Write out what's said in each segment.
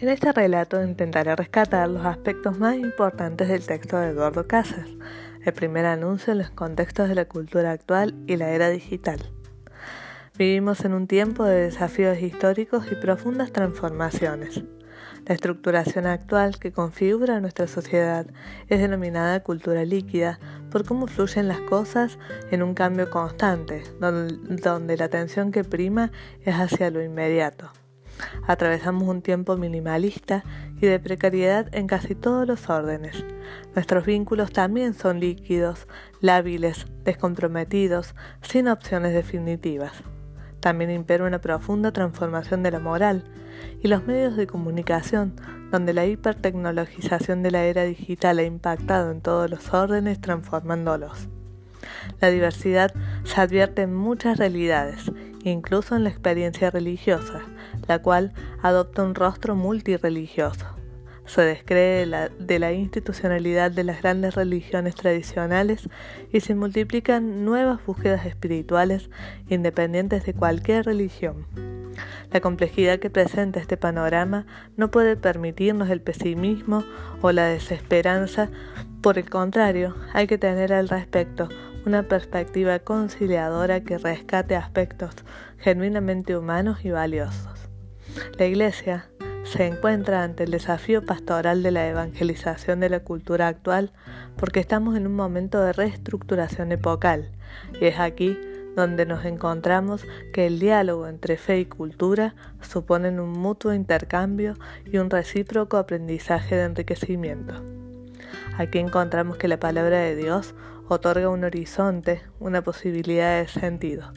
En este relato intentaré rescatar los aspectos más importantes del texto de Eduardo Casas, el primer anuncio en los contextos de la cultura actual y la era digital. Vivimos en un tiempo de desafíos históricos y profundas transformaciones. La estructuración actual que configura nuestra sociedad es denominada cultura líquida por cómo fluyen las cosas en un cambio constante, donde, la atención que prima es hacia lo inmediato. Atravesamos un tiempo minimalista y de precariedad en casi todos los órdenes. Nuestros vínculos también son líquidos, lábiles, descomprometidos, sin opciones definitivas. También impera una profunda transformación de la moral y los medios de comunicación, donde la hipertecnologización de la era digital ha impactado en todos los órdenes transformándolos. La diversidad se advierte en muchas realidades, incluso en la experiencia religiosa, la cual adopta un rostro multireligioso. Se descree de la, institucionalidad de las grandes religiones tradicionales y se multiplican nuevas búsquedas espirituales independientes de cualquier religión. La complejidad que presenta este panorama no puede permitirnos el pesimismo o la desesperanza, por el contrario, hay que tener al respecto una perspectiva conciliadora que rescate aspectos genuinamente humanos y valiosos. La Iglesia se encuentra ante el desafío pastoral de la evangelización de la cultura actual porque estamos en un momento de reestructuración epocal y es aquí donde nos encontramos que el diálogo entre fe y cultura suponen un mutuo intercambio y un recíproco aprendizaje de enriquecimiento. Aquí encontramos que la palabra de Dios otorga un horizonte, una posibilidad de sentido.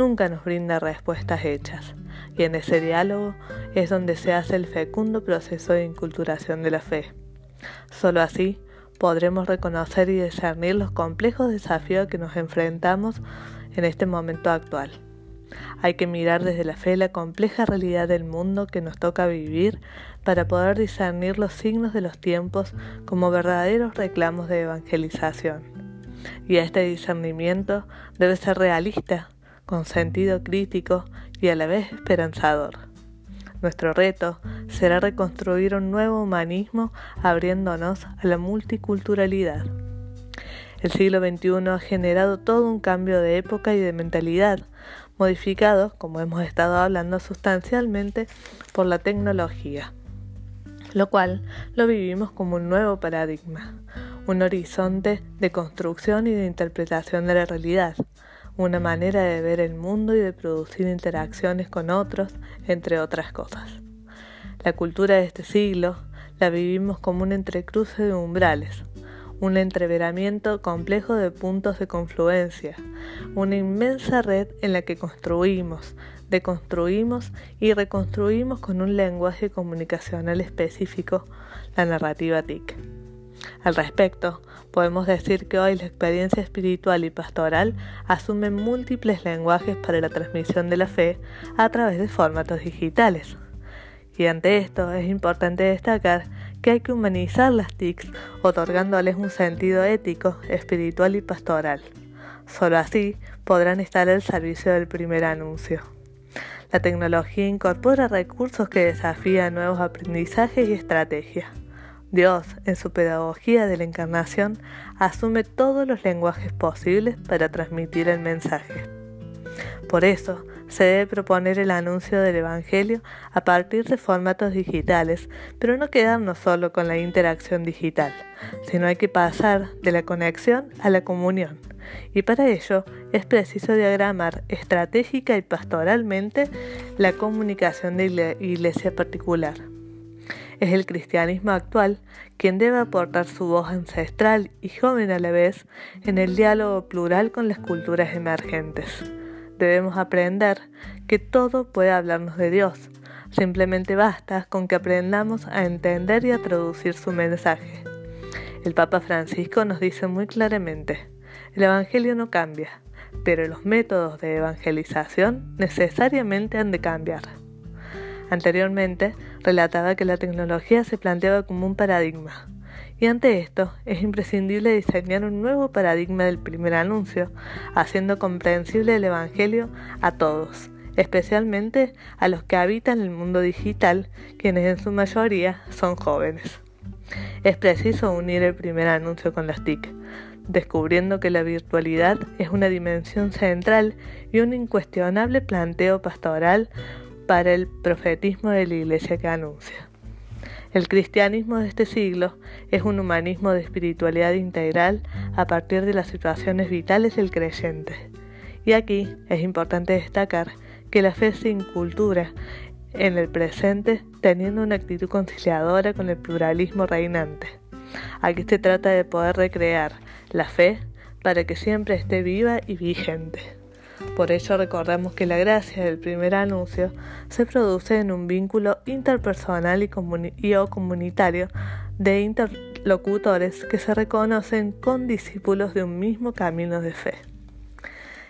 Nunca nos brinda respuestas hechas, y en ese diálogo es donde se hace el fecundo proceso de inculturación de la fe. Solo así podremos reconocer y discernir los complejos desafíos que nos enfrentamos en este momento actual. Hay que mirar desde la fe la compleja realidad del mundo que nos toca vivir para poder discernir los signos de los tiempos como verdaderos reclamos de evangelización y este discernimiento debe ser realista, con sentido crítico y a la vez esperanzador. Nuestro reto será reconstruir un nuevo humanismo abriéndonos a la multiculturalidad. El siglo XXI ha generado todo un cambio de época y de mentalidad, modificado, como hemos estado hablando sustancialmente, por la tecnología, lo cual lo vivimos como un nuevo paradigma, un horizonte de construcción y de interpretación de la realidad, una manera de ver el mundo y de producir interacciones con otros, entre otras cosas. La cultura de este siglo la vivimos como un entrecruce de umbrales, un entreveramiento complejo de puntos de confluencia, una inmensa red en la que construimos, deconstruimos y reconstruimos con un lenguaje comunicacional específico la narrativa TIC. Al respecto, podemos decir que hoy la experiencia espiritual y pastoral asume múltiples lenguajes para la transmisión de la fe a través de formatos digitales. Y ante esto es importante destacar que hay que humanizar las TICs otorgándoles un sentido ético, espiritual y pastoral. Solo así podrán estar al servicio del primer anuncio. La tecnología incorpora recursos que desafían nuevos aprendizajes y estrategias. Dios, en su pedagogía de la encarnación, asume todos los lenguajes posibles para transmitir el mensaje. Por eso, se debe proponer el anuncio del Evangelio a partir de formatos digitales, pero no quedarnos solo con la interacción digital, sino hay que pasar de la conexión a la comunión. Y para ello es preciso diagramar estratégica y pastoralmente la comunicación de iglesia particular. Es el cristianismo actual quien debe aportar su voz ancestral y joven a la vez en el diálogo plural con las culturas emergentes. Debemos aprender que todo puede hablarnos de Dios. Simplemente basta con que aprendamos a entender y a traducir su mensaje. El Papa Francisco nos dice muy claramente, el Evangelio no cambia, pero los métodos de evangelización necesariamente han de cambiar. Anteriormente, relataba que la tecnología se planteaba como un paradigma, y ante esto es imprescindible diseñar un nuevo paradigma del primer anuncio, haciendo comprensible el Evangelio a todos, especialmente a los que habitan el mundo digital, quienes en su mayoría son jóvenes. Es preciso unir el primer anuncio con las TIC, descubriendo que la virtualidad es una dimensión central y un incuestionable planteo pastoral para el profetismo de la Iglesia que anuncia. El cristianismo de este siglo es un humanismo de espiritualidad integral a partir de las situaciones vitales del creyente. Y aquí es importante destacar que la fe se incultura en el presente teniendo una actitud conciliadora con el pluralismo reinante. Aquí se trata de poder recrear la fe para que siempre esté viva y vigente. Por ello recordamos que la gracia del primer anuncio se produce en un vínculo interpersonal y, o comunitario de interlocutores que se reconocen con discípulos de un mismo camino de fe.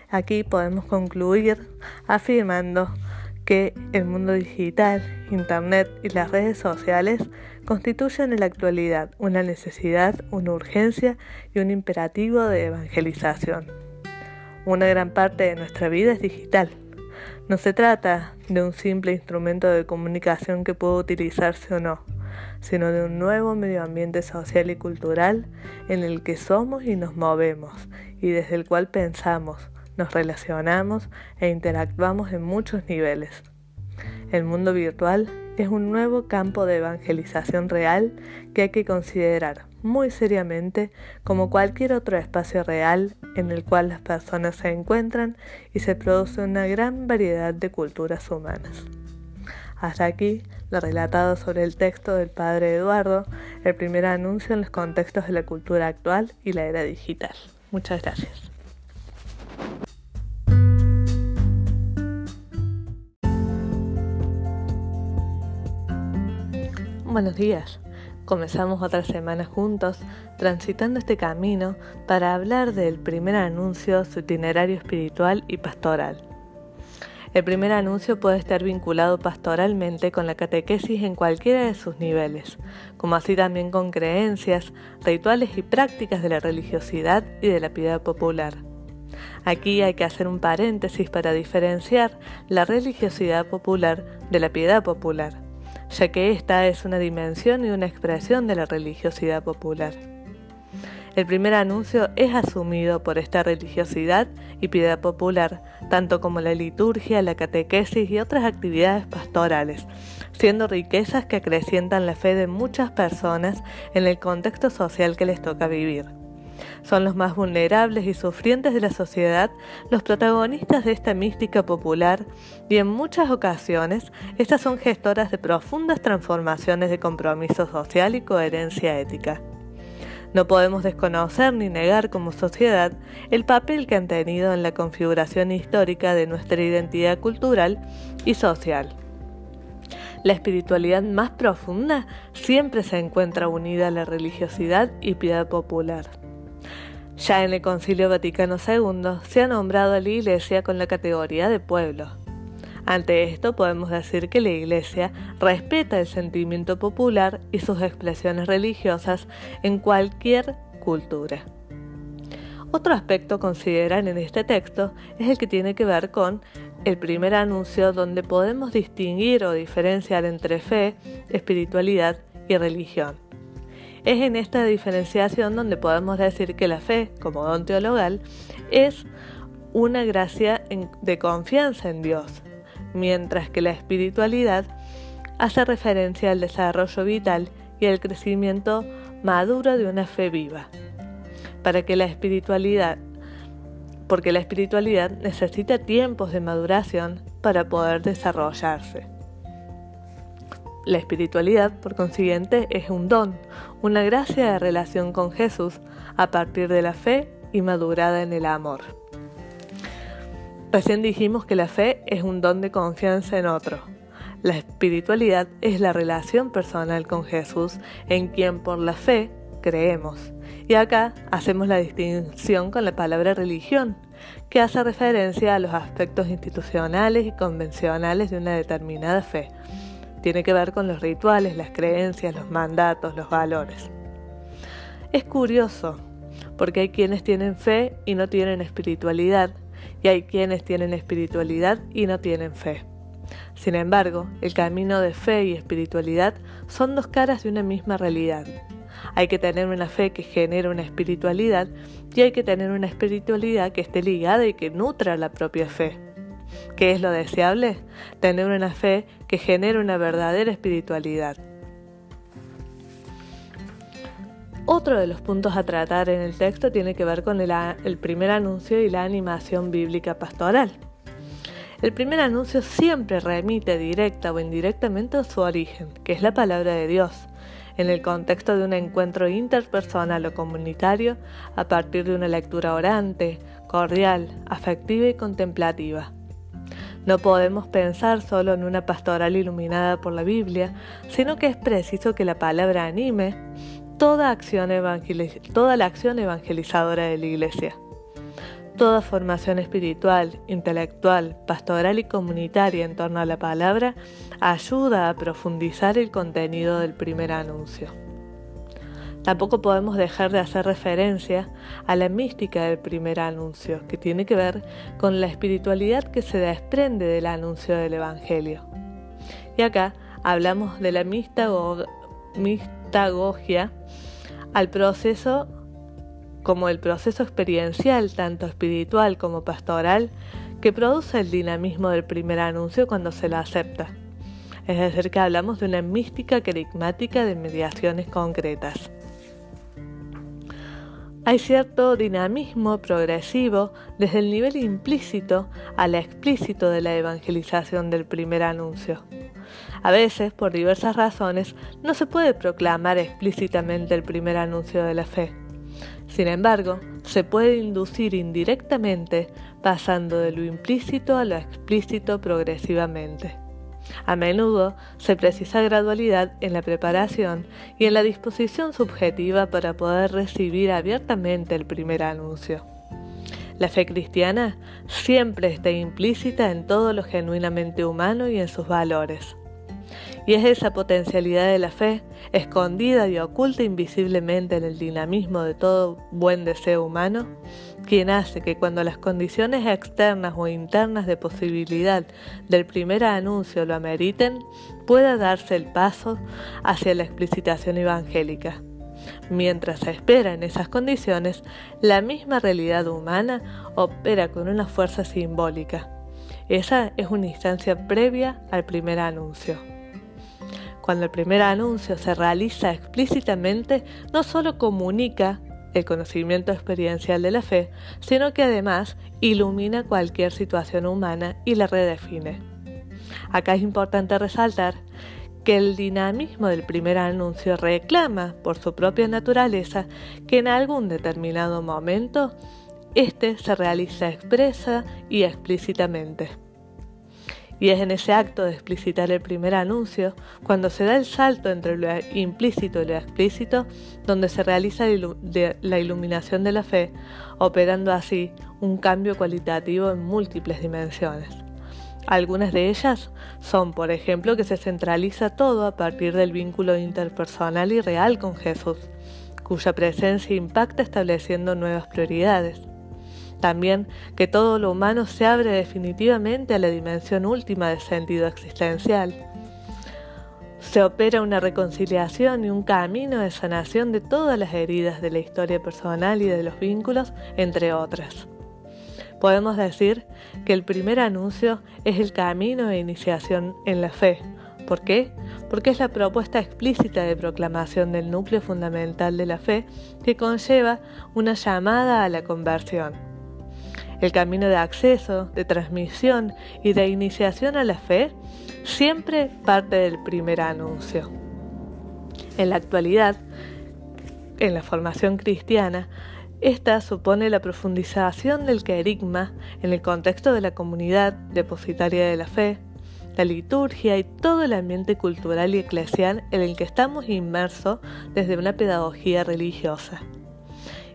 Aquí podemos concluir afirmando que el mundo digital, Internet y las redes sociales constituyen en la actualidad una necesidad, una urgencia y un imperativo de evangelización. Una gran parte de nuestra vida es digital. No se trata de un simple instrumento de comunicación que pueda utilizarse o no, sino de un nuevo medio ambiente social y cultural en el que somos y nos movemos y desde el cual pensamos, nos relacionamos e interactuamos en muchos niveles. El mundo virtual es un nuevo campo de evangelización real que hay que considerar muy seriamente como cualquier otro espacio real en el cual las personas se encuentran y se produce una gran variedad de culturas humanas. Hasta aquí lo relatado sobre el texto del padre Eduardo, el primer anuncio en los contextos de la cultura actual y la era digital. Muchas gracias. Buenos días. Comenzamos otra semana juntos, transitando este camino para hablar del primer anuncio, su itinerario espiritual y pastoral. El primer anuncio puede estar vinculado pastoralmente con la catequesis en cualquiera de sus niveles, como así también con creencias, rituales y prácticas de la religiosidad y de la piedad popular. Aquí hay que hacer un paréntesis para diferenciar la religiosidad popular de la piedad popular ya que esta es una dimensión y una expresión de la religiosidad popular. El primer anuncio es asumido por esta religiosidad y piedad popular, tanto como la liturgia, la catequesis y otras actividades pastorales, siendo riquezas que acrecientan la fe de muchas personas en el contexto social que les toca vivir. Son los más vulnerables y sufrientes de la sociedad los protagonistas de esta mística popular y en muchas ocasiones estas son gestoras de profundas transformaciones de compromiso social y coherencia ética. No podemos desconocer ni negar como sociedad el papel que han tenido en la configuración histórica de nuestra identidad cultural y social. La espiritualidad más profunda siempre se encuentra unida a la religiosidad y piedad popular. Ya en el Concilio Vaticano II se ha nombrado a la Iglesia con la categoría de pueblo. Ante esto podemos decir que la Iglesia respeta el sentimiento popular y sus expresiones religiosas en cualquier cultura. Otro aspecto a considerar en este texto es el que tiene que ver con el primer anuncio donde podemos distinguir o diferenciar entre fe, espiritualidad y religión. Es en esta diferenciación donde podemos decir que la fe, como don teologal, es una gracia de confianza en Dios, mientras que la espiritualidad hace referencia al desarrollo vital y al crecimiento maduro de una fe viva. Para que la espiritualidad, porque la espiritualidad necesita tiempos de maduración para poder desarrollarse. La espiritualidad, por consiguiente, es un don, una gracia de relación con Jesús a partir de la fe y madurada en el amor. Recién dijimos que la fe es un don de confianza en otro. La espiritualidad es la relación personal con Jesús en quien por la fe creemos. Y acá hacemos la distinción con la palabra religión, que hace referencia a los aspectos institucionales y convencionales de una determinada fe tiene que ver con los rituales, las creencias, los mandatos, los valores. Es curioso, porque hay quienes tienen fe y no tienen espiritualidad, y hay quienes tienen espiritualidad y no tienen fe. Sin embargo, el camino de fe y espiritualidad son dos caras de una misma realidad. Hay que tener una fe que genere una espiritualidad y hay que tener una espiritualidad que esté ligada y que nutra la propia fe. ¿Qué es lo deseable? Tener una fe que genere una verdadera espiritualidad. Otro de los puntos a tratar en el texto tiene que ver con el, el primer anuncio y la animación bíblica pastoral. El primer anuncio siempre remite directa o indirectamente a su origen, que es la palabra de Dios, en el contexto de un encuentro interpersonal o comunitario a partir de una lectura orante, cordial, afectiva y contemplativa. No podemos pensar solo en una pastoral iluminada por la Biblia, sino que es preciso que la palabra anime toda, acción toda la acción evangelizadora de la Iglesia. Toda formación espiritual, intelectual, pastoral y comunitaria en torno a la palabra ayuda a profundizar el contenido del primer anuncio. Tampoco podemos dejar de hacer referencia a la mística del primer anuncio, que tiene que ver con la espiritualidad que se desprende del anuncio del Evangelio. Y acá hablamos de la mistagogia al proceso como el proceso experiencial, tanto espiritual como pastoral, que produce el dinamismo del primer anuncio cuando se la acepta. Es decir, que hablamos de una mística carismática de mediaciones concretas. Hay cierto dinamismo progresivo desde el nivel implícito al explícito de la evangelización del primer anuncio. A veces, por diversas razones, no se puede proclamar explícitamente el primer anuncio de la fe. Sin embargo, se puede inducir indirectamente pasando de lo implícito a lo explícito progresivamente. A menudo se precisa gradualidad en la preparación y en la disposición subjetiva para poder recibir abiertamente el primer anuncio. La fe cristiana siempre está implícita en todo lo genuinamente humano y en sus valores. Y es esa potencialidad de la fe, escondida y oculta invisiblemente en el dinamismo de todo buen deseo humano, quien hace que cuando las condiciones externas o internas de posibilidad del primer anuncio lo ameriten, pueda darse el paso hacia la explicitación evangélica. Mientras se espera en esas condiciones, la misma realidad humana opera con una fuerza simbólica. Esa es una instancia previa al primer anuncio. Cuando el primer anuncio se realiza explícitamente, no solo comunica el conocimiento experiencial de la fe, sino que además ilumina cualquier situación humana y la redefine. Acá es importante resaltar que el dinamismo del primer anuncio reclama, por su propia naturaleza, que en algún determinado momento éste se realiza expresa y explícitamente. Y es en ese acto de explicitar el primer anuncio, cuando se da el salto entre lo implícito y lo explícito, donde se realiza la iluminación de la fe, operando así un cambio cualitativo en múltiples dimensiones. Algunas de ellas son, por ejemplo, que se centraliza todo a partir del vínculo interpersonal y real con Jesús, cuya presencia impacta estableciendo nuevas prioridades. También que todo lo humano se abre definitivamente a la dimensión última del sentido existencial. Se opera una reconciliación y un camino de sanación de todas las heridas de la historia personal y de los vínculos, entre otras. Podemos decir que el primer anuncio es el camino de iniciación en la fe. ¿Por qué? Porque es la propuesta explícita de proclamación del núcleo fundamental de la fe que conlleva una llamada a la conversión. El camino de acceso, de transmisión y de iniciación a la fe siempre parte del primer anuncio. En la actualidad, en la formación cristiana, esta supone la profundización del querigma en el contexto de la comunidad depositaria de la fe, la liturgia y todo el ambiente cultural y eclesial en el que estamos inmersos desde una pedagogía religiosa.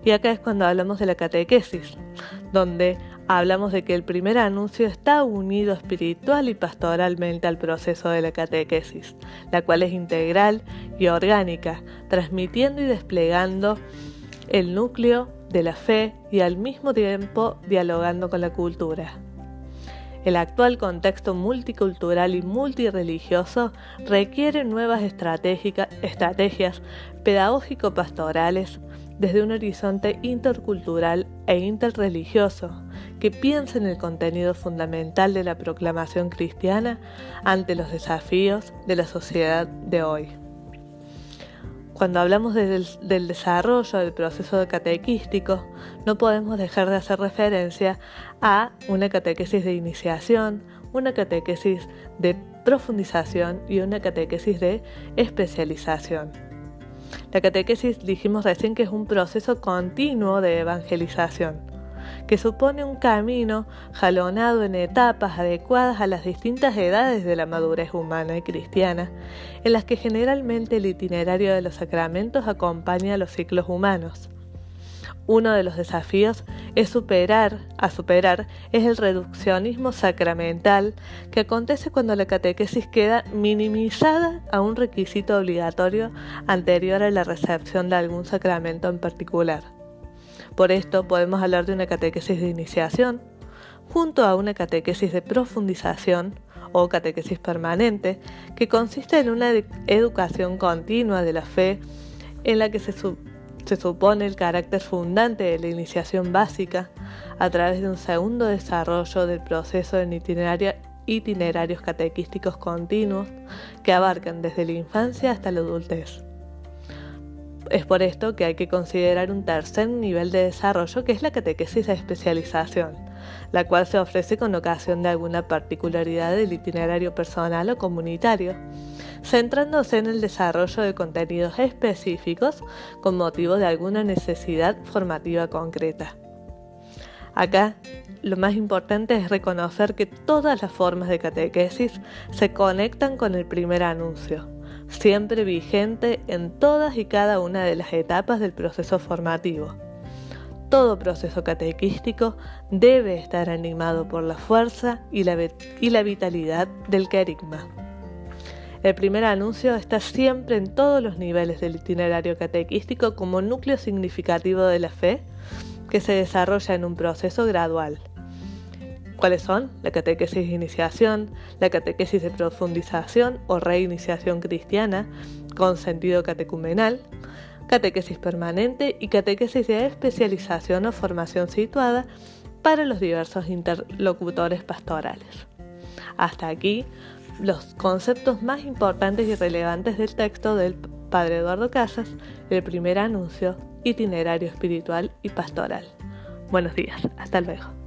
Y acá es cuando hablamos de la catequesis, donde hablamos de que el primer anuncio está unido espiritual y pastoralmente al proceso de la catequesis, la cual es integral y orgánica, transmitiendo y desplegando el núcleo de la fe y al mismo tiempo dialogando con la cultura. El actual contexto multicultural y multireligioso requiere nuevas estrategias pedagógico-pastorales desde un horizonte intercultural e interreligioso que piense en el contenido fundamental de la proclamación cristiana ante los desafíos de la sociedad de hoy. Cuando hablamos del, desarrollo del proceso catequístico, no podemos dejar de hacer referencia a una catequesis de iniciación, una catequesis de profundización y una catequesis de especialización. La catequesis dijimos recién que es un proceso continuo de evangelización que supone un camino jalonado en etapas adecuadas a las distintas edades de la madurez humana y cristiana, en las que generalmente el itinerario de los sacramentos acompaña a los ciclos humanos. Uno de los desafíos es superar, a superar, es el reduccionismo sacramental que acontece cuando la catequesis queda minimizada a un requisito obligatorio anterior a la recepción de algún sacramento en particular. Por esto podemos hablar de una catequesis de iniciación, junto a una catequesis de profundización o catequesis permanente, que consiste en una educación continua de la fe en la que se, se supone el carácter fundante de la iniciación básica a través de un segundo desarrollo del proceso en itinerarios catequísticos continuos que abarcan desde la infancia hasta la adultez. Es por esto que hay que considerar un tercer nivel de desarrollo que es la catequesis de especialización, la cual se ofrece con ocasión de alguna particularidad del itinerario personal o comunitario, centrándose en el desarrollo de contenidos específicos con motivo de alguna necesidad formativa concreta. Acá lo más importante es reconocer que todas las formas de catequesis se conectan con el primer anuncio, siempre vigente en todas y cada una de las etapas del proceso formativo. Todo proceso catequístico debe estar animado por la fuerza y la, vitalidad del querigma. El primer anuncio está siempre en todos los niveles del itinerario catequístico como núcleo significativo de la fe que se desarrolla en un proceso gradual ¿Cuáles son? La catequesis de iniciación, la catequesis de profundización o reiniciación cristiana con sentido catecumenal, catequesis permanente y catequesis de especialización o formación situada para los diversos interlocutores pastorales. Hasta aquí los conceptos más importantes y relevantes del texto del Padre Eduardo Casas, el primer anuncio, itinerario espiritual y pastoral. Buenos días, hasta luego.